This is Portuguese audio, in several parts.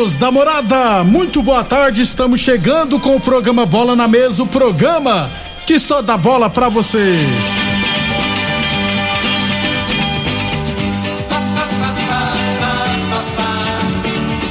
amigos da morada, muito boa tarde. Estamos chegando com o programa Bola na Mesa o programa que só dá bola pra você.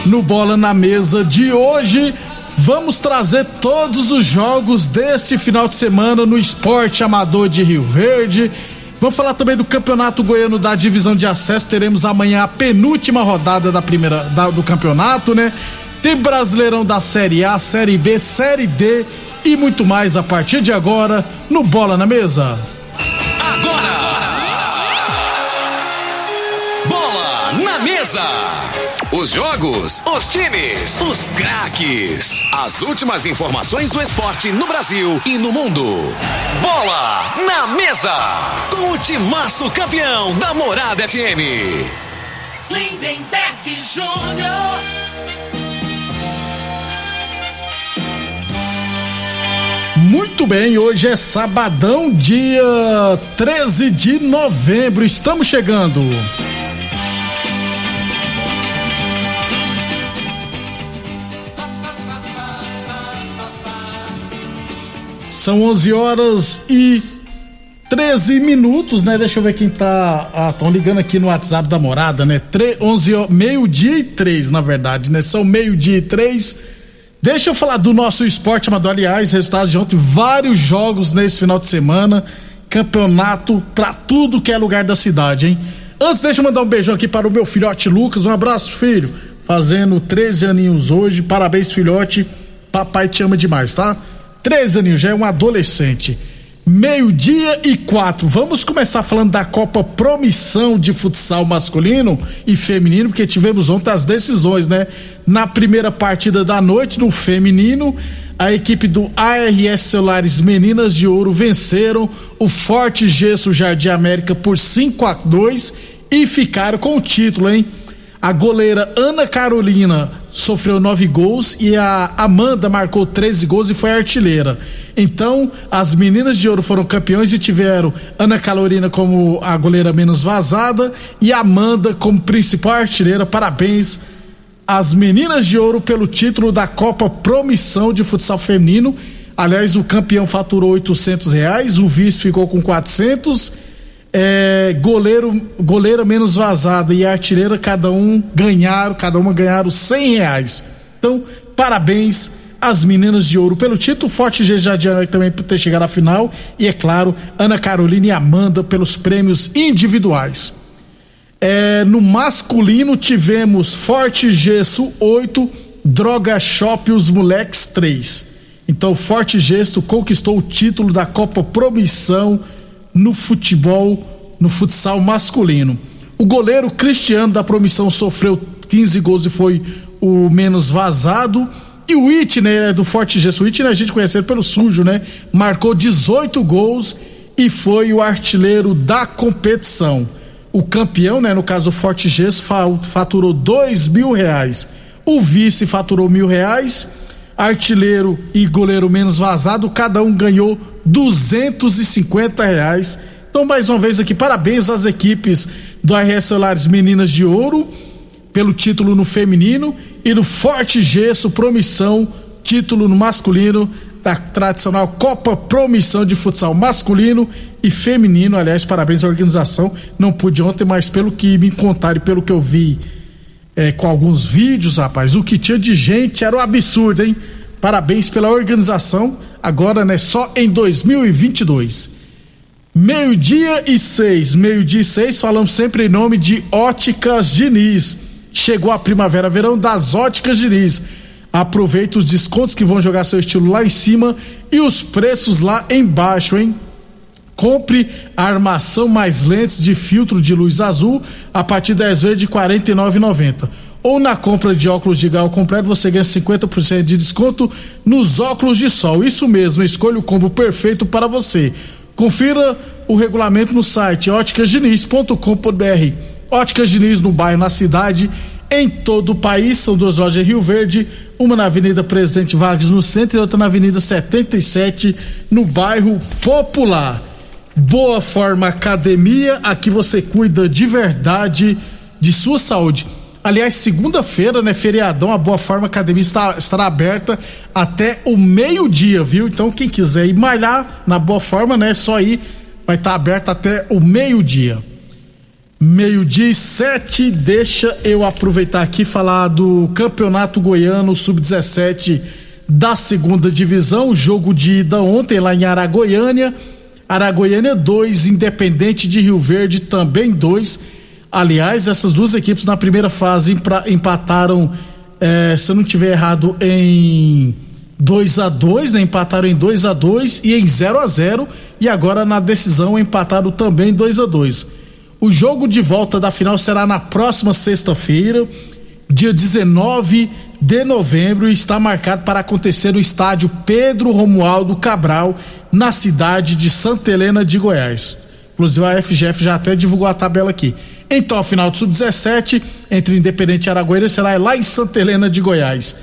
No Bola na Mesa de hoje, vamos trazer todos os jogos desse final de semana no Esporte Amador de Rio Verde Vamos falar também do Campeonato Goiano da Divisão de Acesso. Teremos amanhã a penúltima rodada da primeira da, do campeonato, né? Tem Brasileirão da Série A, Série B, Série D e muito mais a partir de agora no Bola na Mesa. Agora! Bola na Mesa! Os jogos, os times, os craques. As últimas informações do esporte no Brasil e no mundo. Bola na mesa. Com o timaço campeão da Morada FM. Lindenberg Júnior. Muito bem, hoje é sabadão, dia 13 de novembro. Estamos chegando. São 11 horas e 13 minutos, né? Deixa eu ver quem tá. Ah, estão ligando aqui no WhatsApp da morada, né? 11 meio-dia e 3, na verdade, né? São meio-dia e 3. Deixa eu falar do nosso esporte amador, aliás, resultados de ontem, vários jogos nesse final de semana, campeonato pra tudo que é lugar da cidade, hein? Antes, deixa eu mandar um beijão aqui para o meu filhote Lucas, um abraço, filho, fazendo 13 aninhos hoje, parabéns, filhote, papai te ama demais, tá? 13 aninhos, já é um adolescente. Meio-dia e quatro. Vamos começar falando da Copa Promissão de Futsal masculino e feminino, porque tivemos ontem as decisões, né? Na primeira partida da noite, no feminino, a equipe do ARS Celulares Meninas de Ouro venceram o Forte Gesso Jardim América por 5 a 2 e ficaram com o título, hein? A goleira Ana Carolina sofreu nove gols e a Amanda marcou 13 gols e foi artilheira. Então, as meninas de ouro foram campeões e tiveram Ana Carolina como a goleira menos vazada e Amanda como principal artilheira. Parabéns às meninas de ouro pelo título da Copa Promissão de Futsal Feminino. Aliás, o campeão faturou 800 reais, o vice ficou com 400 é, goleiro, goleira menos vazada e artilheira, cada um ganharam, cada uma ganharam cem reais. Então, parabéns às meninas de ouro pelo título, Forte G também por ter chegado à final e, é claro, Ana Carolina e Amanda pelos prêmios individuais. É, no masculino tivemos Forte Gesso 8, Droga Shop Os Moleques 3. Então, Forte Gesso conquistou o título da Copa Promissão no futebol, no futsal masculino. O goleiro Cristiano da Promissão sofreu 15 gols e foi o menos vazado. E o Whitney, né, do Forte Gesso, o Whitney a gente conhece pelo sujo, né? Marcou 18 gols e foi o artilheiro da competição. O campeão, né, no caso Forte Gesso, faturou dois mil reais. O vice faturou mil reais. Artilheiro e goleiro menos vazado, cada um ganhou 250 reais. Então, mais uma vez aqui, parabéns às equipes do RS Celulares Meninas de Ouro pelo título no feminino e do Forte Gesso Promissão, título no masculino da tradicional Copa Promissão de Futsal masculino e feminino. Aliás, parabéns à organização. Não pude ontem, mas pelo que me contaram e pelo que eu vi é, com alguns vídeos, rapaz, o que tinha de gente era um absurdo, hein? Parabéns pela organização agora, né, só em 2022. Meio-dia e seis, meio-dia e seis, falamos sempre em nome de Óticas Diniz. Chegou a primavera-verão das Óticas Diniz. Aproveita os descontos que vão jogar seu estilo lá em cima e os preços lá embaixo, hein? Compre a armação mais lentes de filtro de luz azul a partir de 10 vezes de R$ 49,90 ou na compra de óculos de grau completo você ganha 50% de desconto nos óculos de sol. Isso mesmo, escolha o combo perfeito para você. Confira o regulamento no site óticasdiniz.com.br. Óticas Diniz no bairro, na cidade, em todo o país. São duas lojas em Rio Verde, uma na Avenida Presidente Vargas no centro e outra na Avenida 77 no bairro Popular. Boa Forma Academia, aqui você cuida de verdade de sua saúde. Aliás, segunda-feira, né, feriadão, a Boa Forma Academia está, estará aberta até o meio-dia, viu? Então, quem quiser ir malhar na Boa Forma, né, só ir, vai estar aberta até o meio-dia. Meio-dia e sete, deixa eu aproveitar aqui e falar do Campeonato Goiano Sub-17 da segunda divisão, jogo de ida ontem lá em Aragoiânia. Aragoiânia 2, Independente de Rio Verde também 2. Aliás, essas duas equipes na primeira fase empataram, é, se eu não tiver errado, em 2 a 2 né? Empataram em 2 a 2 e em 0 a 0 e agora na decisão empataram também 2 a 2 O jogo de volta da final será na próxima sexta-feira, dia 19 de novembro, e está marcado para acontecer no estádio Pedro Romualdo Cabral, na cidade de Santa Helena de Goiás. Inclusive a FGF já até divulgou a tabela aqui. Então, a final do Sub-17 entre Independente e Araguaíra será lá em Santa Helena de Goiás.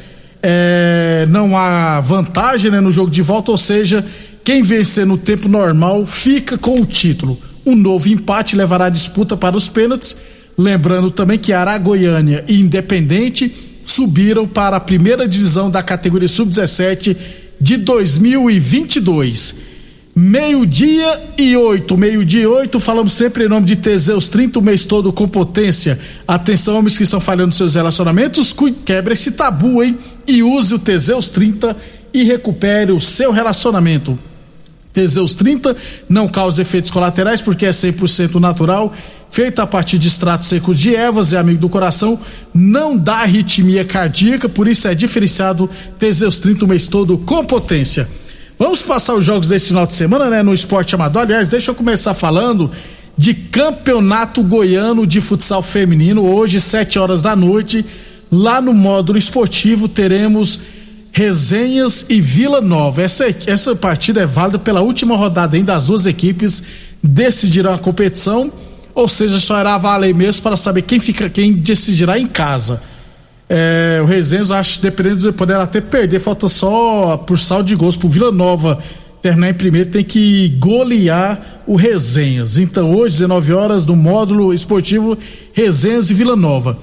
É, não há vantagem né, no jogo de volta, ou seja, quem vencer no tempo normal fica com o título. Um novo empate levará a disputa para os pênaltis. Lembrando também que Aragoiânia e Independente subiram para a primeira divisão da categoria Sub-17 de 2022. Meio-dia e oito, meio-dia e oito, falamos sempre em nome de Teseus 30, o mês todo com potência. Atenção, homens que estão falhando seus relacionamentos, quebre esse tabu, hein? E use o Teseus 30 e recupere o seu relacionamento. Teseus 30 não causa efeitos colaterais porque é 100% natural, feito a partir de extrato seco de ervas, é amigo do coração, não dá arritmia cardíaca, por isso é diferenciado Teseus 30 o mês todo com potência. Vamos passar os jogos desse final de semana, né? No esporte amador. Aliás, deixa eu começar falando de campeonato goiano de futsal feminino. Hoje, sete horas da noite, lá no módulo esportivo, teremos Resenhas e Vila Nova. Essa, essa partida é válida pela última rodada ainda. As duas equipes decidirão a competição, ou seja, só irá valer mesmo para saber quem fica, quem decidirá em casa. É, o Resenhas, acho, dependendo de poder até perder, falta só por saldo de gols pro Vila Nova terminar em primeiro, tem que golear o Resenhas. Então, hoje, 19 horas, no módulo esportivo Resenhas e Vila Nova.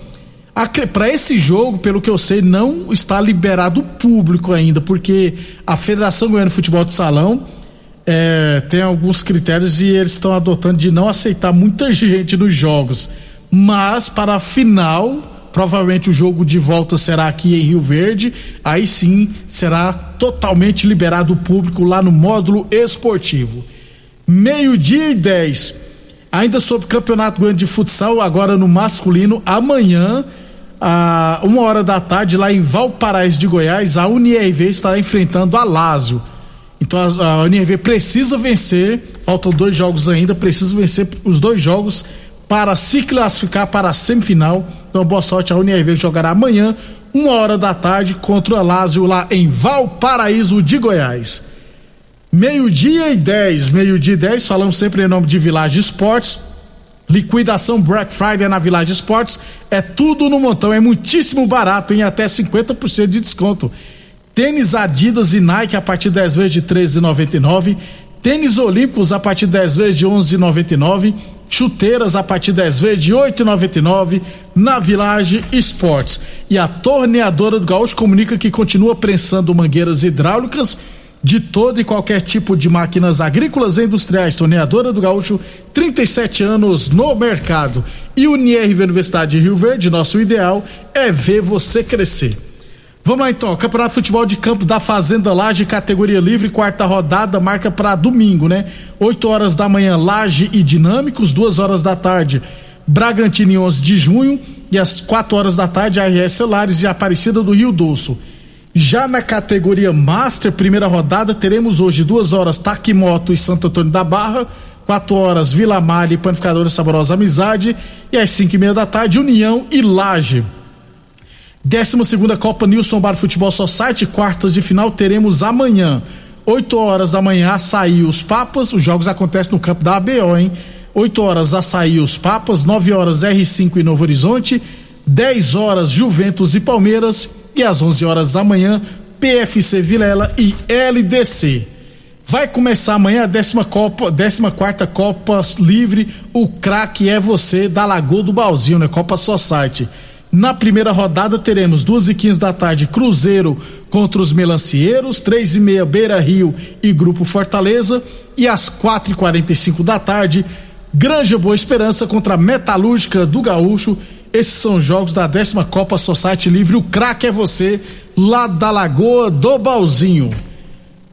Para esse jogo, pelo que eu sei, não está liberado o público ainda, porque a Federação Goiana de Futebol de Salão é, tem alguns critérios e eles estão adotando de não aceitar muita gente nos jogos. Mas para a final Provavelmente o jogo de volta será aqui em Rio Verde. Aí sim será totalmente liberado o público lá no módulo esportivo. Meio-dia e 10. Ainda sobre o Campeonato Grande de Futsal, agora no masculino, amanhã, a uma hora da tarde, lá em Valparaíso de Goiás, a UNIRV estará enfrentando a Lázio. Então a, a UNIRV precisa vencer, faltam dois jogos ainda, precisa vencer os dois jogos para se classificar para a semifinal então, boa sorte. A Unirv jogará amanhã, uma hora da tarde, contra o Lázio lá em Valparaíso de Goiás. Meio-dia e 10, meio-dia e 10, falamos sempre em nome de Village Esportes. Liquidação Black Friday na Village Esportes é tudo no montão, é muitíssimo barato, em até 50% de desconto. Tênis Adidas e Nike a partir de 10 vezes de 13,99. Tênis Olímpicos a partir de 10 vezes de 11,99 chuteiras a partir 10 vezes de 8,99 na Village Esportes. E a torneadora do Gaúcho comunica que continua prensando mangueiras hidráulicas de todo e qualquer tipo de máquinas agrícolas e industriais. Torneadora do Gaúcho, 37 anos no mercado. E o NIRV Universidade de Rio Verde, nosso ideal é ver você crescer. Vamos lá então, Campeonato de Futebol de Campo da Fazenda Laje, categoria livre, quarta rodada, marca para domingo, né? 8 horas da manhã, Laje e Dinâmicos, 2 horas da tarde, Bragantino em 11 de junho, e às 4 horas da tarde, RS Celulares e Aparecida do Rio Doce. Já na categoria Master, primeira rodada, teremos hoje 2 horas Taquimoto e Santo Antônio da Barra, 4 horas Vila Malha e Panificadora Saborosa Amizade, e às 5 e meia da tarde, União e Laje. 12 segunda Copa Nilson Bar Futebol Society, quartas de final, teremos amanhã, 8 horas da manhã, açaí os Papas, os jogos acontecem no campo da ABO, hein? 8 horas açaí os Papas, 9 horas R5 e Novo Horizonte, 10 horas Juventus e Palmeiras e às 11 horas da manhã, PFC Vilela e LDC. Vai começar amanhã a décima Copa, décima quarta Copa Livre, o craque é você da Lagoa do Balzinho, né? Copa Society. Na primeira rodada teremos duas e quinze da tarde Cruzeiro contra os Melancieiros, três e meia Beira Rio e Grupo Fortaleza e às quatro e quarenta e cinco da tarde Granja Boa Esperança contra a Metalúrgica do Gaúcho. Esses são jogos da décima Copa Society Livre. O craque é você, lá da Lagoa do Balzinho.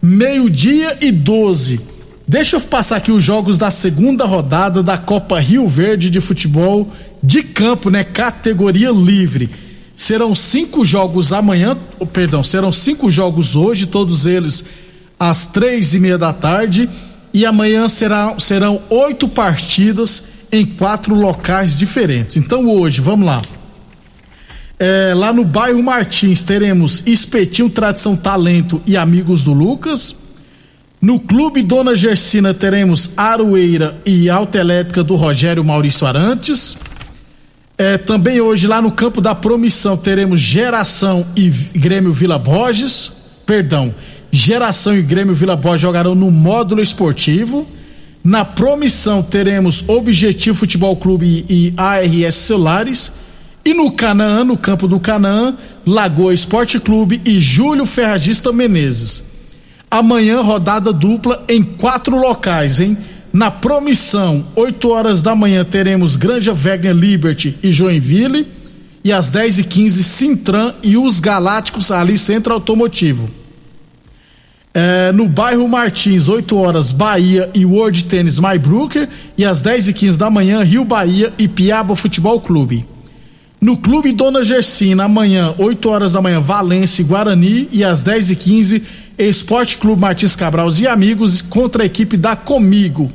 Meio-dia e 12. Deixa eu passar aqui os jogos da segunda rodada da Copa Rio Verde de futebol de campo, né? Categoria livre. Serão cinco jogos amanhã, perdão, serão cinco jogos hoje, todos eles às três e meia da tarde. E amanhã será, serão oito partidas em quatro locais diferentes. Então hoje, vamos lá. É, lá no bairro Martins teremos Espetinho Tradição Talento e Amigos do Lucas. No Clube Dona Gersina teremos Aroeira e Alta Elétrica do Rogério Maurício Arantes. É, também hoje lá no Campo da Promissão teremos Geração e Grêmio Vila Borges. Perdão, Geração e Grêmio Vila Borges jogarão no módulo esportivo. Na Promissão teremos Objetivo Futebol Clube e ARS Celulares. E no Canaã, no campo do Canaã, Lagoa Esporte Clube e Júlio Ferragista Menezes. Amanhã, rodada dupla em quatro locais, hein? Na Promissão, 8 horas da manhã, teremos Granja Wegner Liberty e Joinville. E às 10 e 15 Sintran e os Galácticos ali Centro Automotivo. É, no bairro Martins, 8 horas, Bahia e World Tennis Brooker E às 10 e 15 da manhã, Rio Bahia e Piaba Futebol Clube. No Clube Dona Gersina, amanhã, 8 horas da manhã, Valência e Guarani. E às 10 e 15 Esporte Clube Martins Cabral e Amigos contra a equipe da Comigo.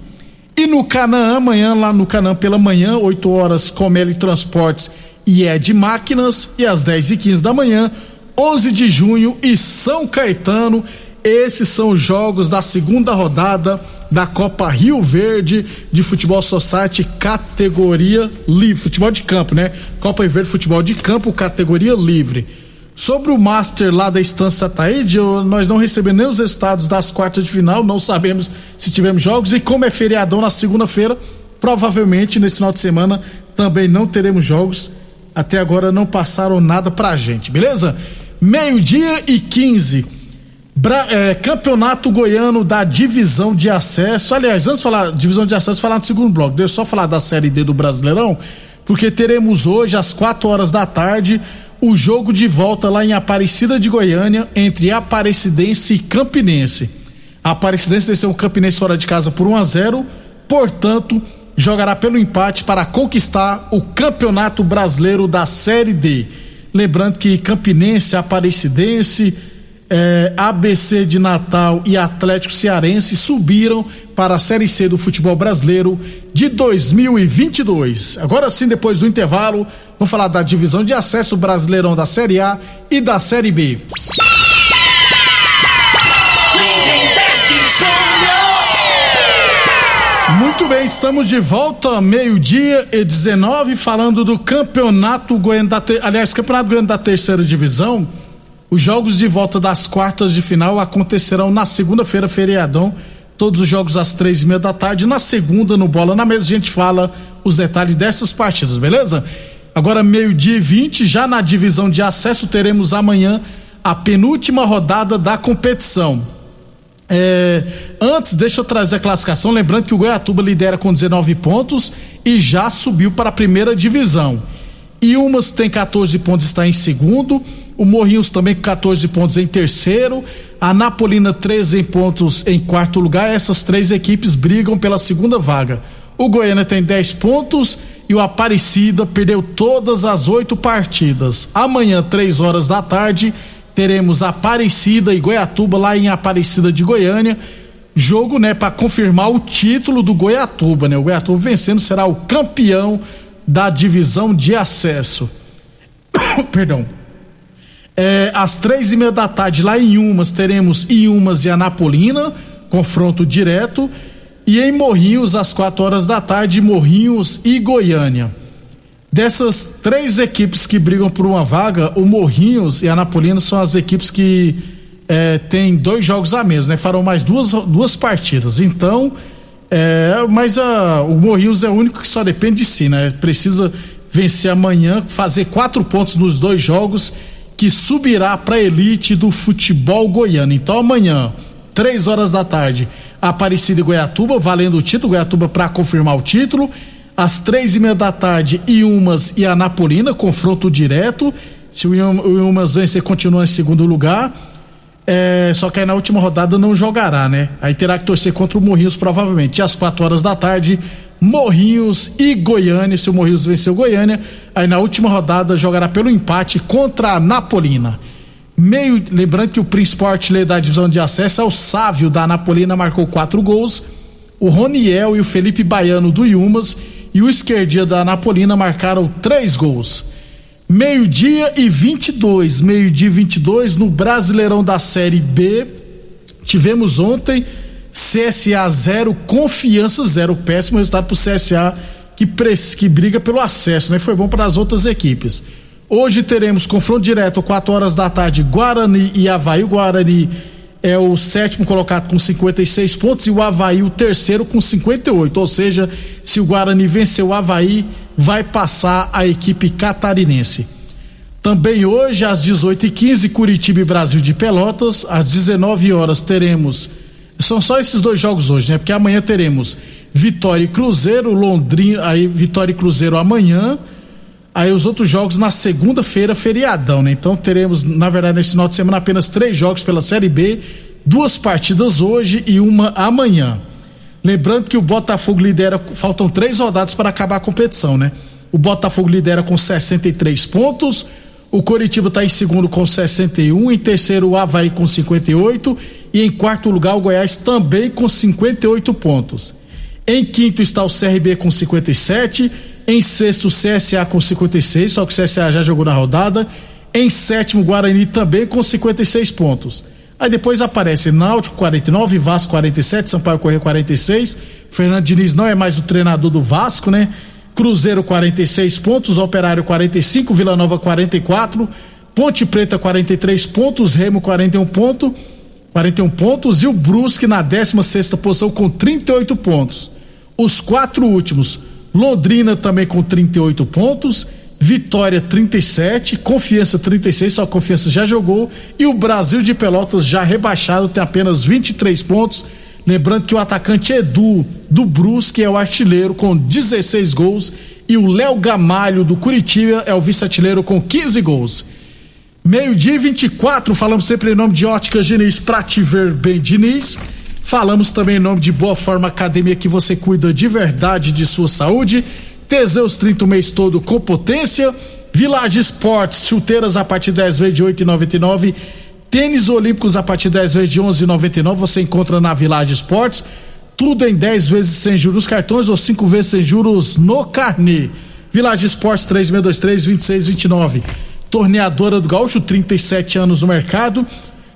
E no Canaã, amanhã, lá no Canaã pela manhã, 8 horas, Comeli Transportes e Ed Máquinas. E às 10 e 15 da manhã, 11 de junho e São Caetano. Esses são os jogos da segunda rodada da Copa Rio Verde de Futebol Society categoria livre, futebol de campo, né? Copa Rio Verde Futebol de Campo categoria livre. Sobre o Master lá da Estância Taíde, nós não recebemos nem os resultados das quartas de final, não sabemos se tivemos jogos e como é feriadão na segunda-feira, provavelmente nesse final de semana também não teremos jogos. Até agora não passaram nada pra gente, beleza? Meio-dia e 15. Bra é, Campeonato Goiano da Divisão de Acesso. Aliás, antes de falar divisão de acesso, falar no segundo bloco. Deixa eu só falar da Série D do Brasileirão, porque teremos hoje, às 4 horas da tarde, o jogo de volta lá em Aparecida de Goiânia, entre Aparecidense e Campinense. A Aparecidense venceu o Campinense fora de casa por 1 a 0 portanto, jogará pelo empate para conquistar o Campeonato Brasileiro da Série D. Lembrando que Campinense, Aparecidense é, ABC de Natal e Atlético Cearense subiram para a Série C do futebol brasileiro de 2022. Agora sim, depois do intervalo, vamos falar da divisão de acesso brasileirão da Série A e da Série B. Muito bem, estamos de volta, meio-dia e 19, falando do Campeonato Goiano da, aliás, Campeonato Goiano da Terceira Divisão. Os jogos de volta das quartas de final acontecerão na segunda-feira, feriadão. Todos os jogos às três e meia da tarde. Na segunda, no Bola na Mesa, a gente fala os detalhes dessas partidas, beleza? Agora, meio-dia e vinte, já na divisão de acesso, teremos amanhã a penúltima rodada da competição. É, antes, deixa eu trazer a classificação. Lembrando que o Goiatuba lidera com 19 pontos e já subiu para a primeira divisão. E umas tem 14 pontos, está em segundo o Morrinhos também com 14 pontos em terceiro, a Napolina 13 pontos em quarto lugar. Essas três equipes brigam pela segunda vaga. O Goiânia tem 10 pontos e o Aparecida perdeu todas as oito partidas. Amanhã, três horas da tarde, teremos Aparecida e Goiatuba lá em Aparecida de Goiânia. Jogo, né, para confirmar o título do Goiatuba, né? O Goiatuba vencendo será o campeão da divisão de acesso. Perdão. É, às três e meia da tarde, lá em Umas, teremos Iumas e Anapolina, confronto direto. E em Morrinhos, às quatro horas da tarde, Morrinhos e Goiânia. Dessas três equipes que brigam por uma vaga, o Morrinhos e Anapolina são as equipes que é, têm dois jogos a menos, né? Farão mais duas, duas partidas. Então, é, mas a, o Morrinhos é o único que só depende de si, né? Precisa vencer amanhã, fazer quatro pontos nos dois jogos, que subirá para a elite do futebol goiano. Então amanhã, três horas da tarde, Aparecida e Goiatuba, valendo o título, Goiatuba para confirmar o título. Às três e meia da tarde, Iumas e Anapolina, confronto direto. Se o Iumas vencer, continua em segundo lugar. É, só que aí na última rodada não jogará, né? Aí terá que torcer contra o Morrinhos, provavelmente. E às quatro horas da tarde, Morrinhos e Goiânia. Se o Morrinhos venceu Goiânia, aí na última rodada jogará pelo empate contra a Napolina. Meio, lembrando que o principal artilheiro da divisão de acesso é o Sávio da Napolina, marcou quatro gols. O Roniel e o Felipe Baiano do Yumas e o esquerdia da Napolina marcaram três gols. Meio-dia e 22, meio-dia e 22 no Brasileirão da Série B. Tivemos ontem CSA 0, Confiança 0. Péssimo resultado para o CSA que, que briga pelo acesso, né? Foi bom para as outras equipes. Hoje teremos confronto direto, 4 horas da tarde, Guarani e Havaí. O Guarani é o sétimo colocado com 56 pontos e o Havaí o terceiro com 58. Ou seja, se o Guarani vencer o Havaí, vai passar a equipe catarinense. Também hoje, às 18h15, Curitiba e Brasil de Pelotas. Às 19 horas teremos. São só esses dois jogos hoje, né? Porque amanhã teremos Vitória e Cruzeiro, Londrina, aí Vitória e Cruzeiro amanhã. Aí os outros jogos na segunda-feira, feriadão, né? Então teremos, na verdade, nesse final de semana apenas três jogos pela Série B, duas partidas hoje e uma amanhã. Lembrando que o Botafogo lidera, faltam três rodadas para acabar a competição, né? O Botafogo lidera com 63 pontos, o Coritiba está em segundo com 61, em terceiro o Havaí com 58 e em quarto lugar o Goiás também com 58 pontos. Em quinto está o CRB com 57 em sexto, CSA com 56, só que o CSA já jogou na rodada. Em sétimo, Guarani também com 56 pontos. Aí depois aparece Náutico 49, Vasco 47, Sampaio Correia 46. Fernando Diniz não é mais o treinador do Vasco, né? Cruzeiro 46 pontos, Operário 45, Vila Nova 44, Ponte Preta 43 pontos, Remo 41 pontos, 41 pontos e o Brusque na 16 sexta posição com 38 pontos. Os quatro últimos, Londrina também com 38 pontos, Vitória 37, Confiança 36, só Confiança já jogou e o Brasil de Pelotas já rebaixado tem apenas 23 pontos. Lembrando que o atacante Edu do Brusque é o artilheiro com 16 gols e o Léo Gamalho do Curitiba é o vice-artilheiro com 15 gols. Meio-dia e 24, falamos sempre em nome de Óticas Diniz, pra te ver bem, Diniz. Falamos também em nome de Boa Forma Academia, que você cuida de verdade de sua saúde. Teseus 30 o mês todo com potência. Village Esportes, chuteiras a partir de 10 vezes de 8,99. Tênis Olímpicos a partir de 10 vezes de 11,99. Você encontra na Village Esportes. Tudo em 10 vezes sem juros cartões ou 5 vezes sem juros no carnê. Village Esportes 3623 2629. Torneadora do Gaúcho, 37 anos no mercado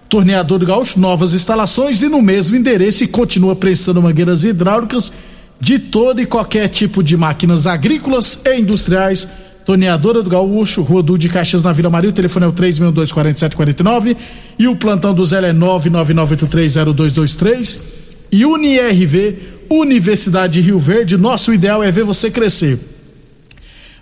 Torneador do Gaúcho, novas instalações e no mesmo endereço e continua prestando mangueiras hidráulicas de todo e qualquer tipo de máquinas agrícolas e industriais. Torneadora do Gaúcho, Rua Du de Caxias na Vila Maria, o telefone é o 3624749 e o plantão do Zé é 999830223 e UniRV, Universidade de Rio Verde, nosso ideal é ver você crescer.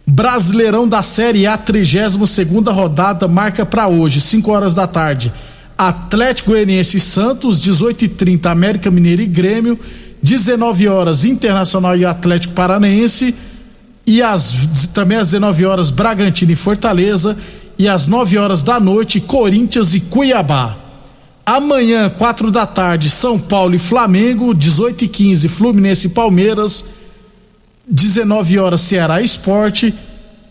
Brasileirão da Série A, 32 segunda rodada, marca para hoje, 5 horas da tarde. Atlético Goianiense e Santos, 18 e 30 América Mineiro e Grêmio, 19 horas Internacional e Atlético Paranaense e às, também às 19 horas Bragantino e Fortaleza e às 9 horas da noite Corinthians e Cuiabá. Amanhã, 4 da tarde, São Paulo e Flamengo, 18 e 15 Fluminense e Palmeiras, 19 horas Ceará Esporte,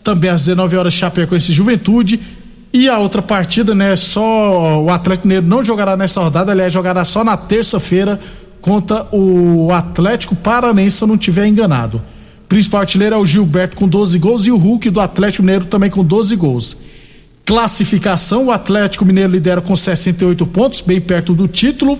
também às 19 horas Chapecoense Juventude e a outra partida, né? Só o Atlético Mineiro não jogará nessa rodada, aliás, jogará só na terça-feira contra o Atlético Paranense, se eu não estiver enganado. Principal artilheiro é o Gilberto com 12 gols e o Hulk do Atlético Mineiro também com 12 gols. Classificação: o Atlético Mineiro lidera com 68 pontos, bem perto do título.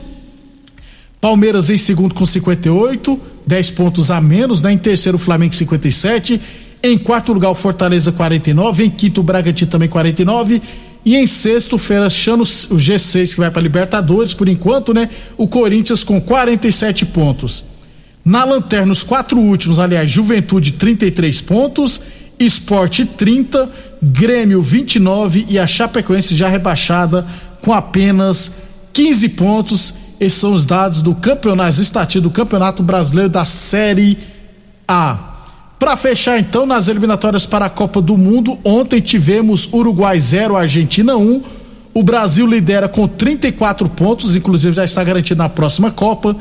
Palmeiras em segundo com 58, 10 pontos a menos, né? Em terceiro, o Flamengo 57 em quarto lugar, o Fortaleza 49. Em quinto, o Bragantino também 49. E em sexto, fechando o G6 que vai para Libertadores, por enquanto, né? O Corinthians com 47 pontos. Na lanterna, os quatro últimos, aliás, Juventude 33 pontos. Esporte 30, Grêmio 29 e a Chapecoense já rebaixada com apenas 15 pontos. Esses são os dados do campeonato, estatísticas do Campeonato Brasileiro da Série A. Para fechar então nas eliminatórias para a Copa do Mundo, ontem tivemos Uruguai 0, Argentina 1. O Brasil lidera com 34 pontos, inclusive já está garantido na próxima Copa.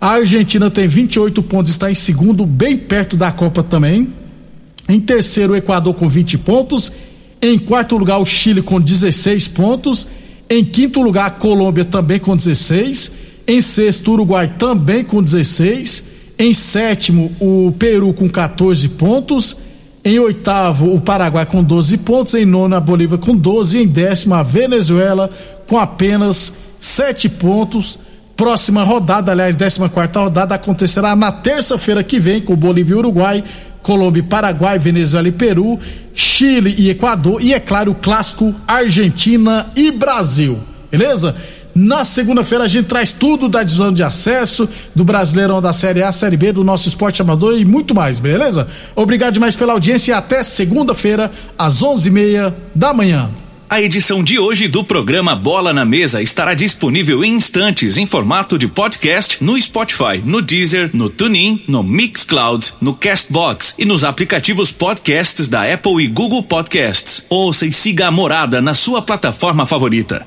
A Argentina tem 28 pontos, está em segundo, bem perto da Copa também. Em terceiro, o Equador com 20 pontos. Em quarto lugar, o Chile com 16 pontos. Em quinto lugar, a Colômbia também com 16. Em sexto, o Uruguai também com 16. Em sétimo, o Peru com 14 pontos. Em oitavo, o Paraguai com 12 pontos. Em nono, a Bolívia com 12. Em décimo, a Venezuela com apenas 7 pontos. Próxima rodada, aliás, 14 quarta rodada, acontecerá na terça-feira que vem com Bolívia e Uruguai. Colômbia, Paraguai, Venezuela e Peru, Chile e Equador e, é claro, o clássico Argentina e Brasil. Beleza? Na segunda-feira a gente traz tudo da divisão de acesso, do Brasileirão da Série A, Série B, do nosso esporte amador e muito mais, beleza? Obrigado demais pela audiência e até segunda-feira, às onze e meia da manhã. A edição de hoje do programa Bola na Mesa estará disponível em instantes em formato de podcast no Spotify, no Deezer, no TuneIn, no Mixcloud, no Castbox e nos aplicativos podcasts da Apple e Google Podcasts. Ouça e siga a Morada na sua plataforma favorita.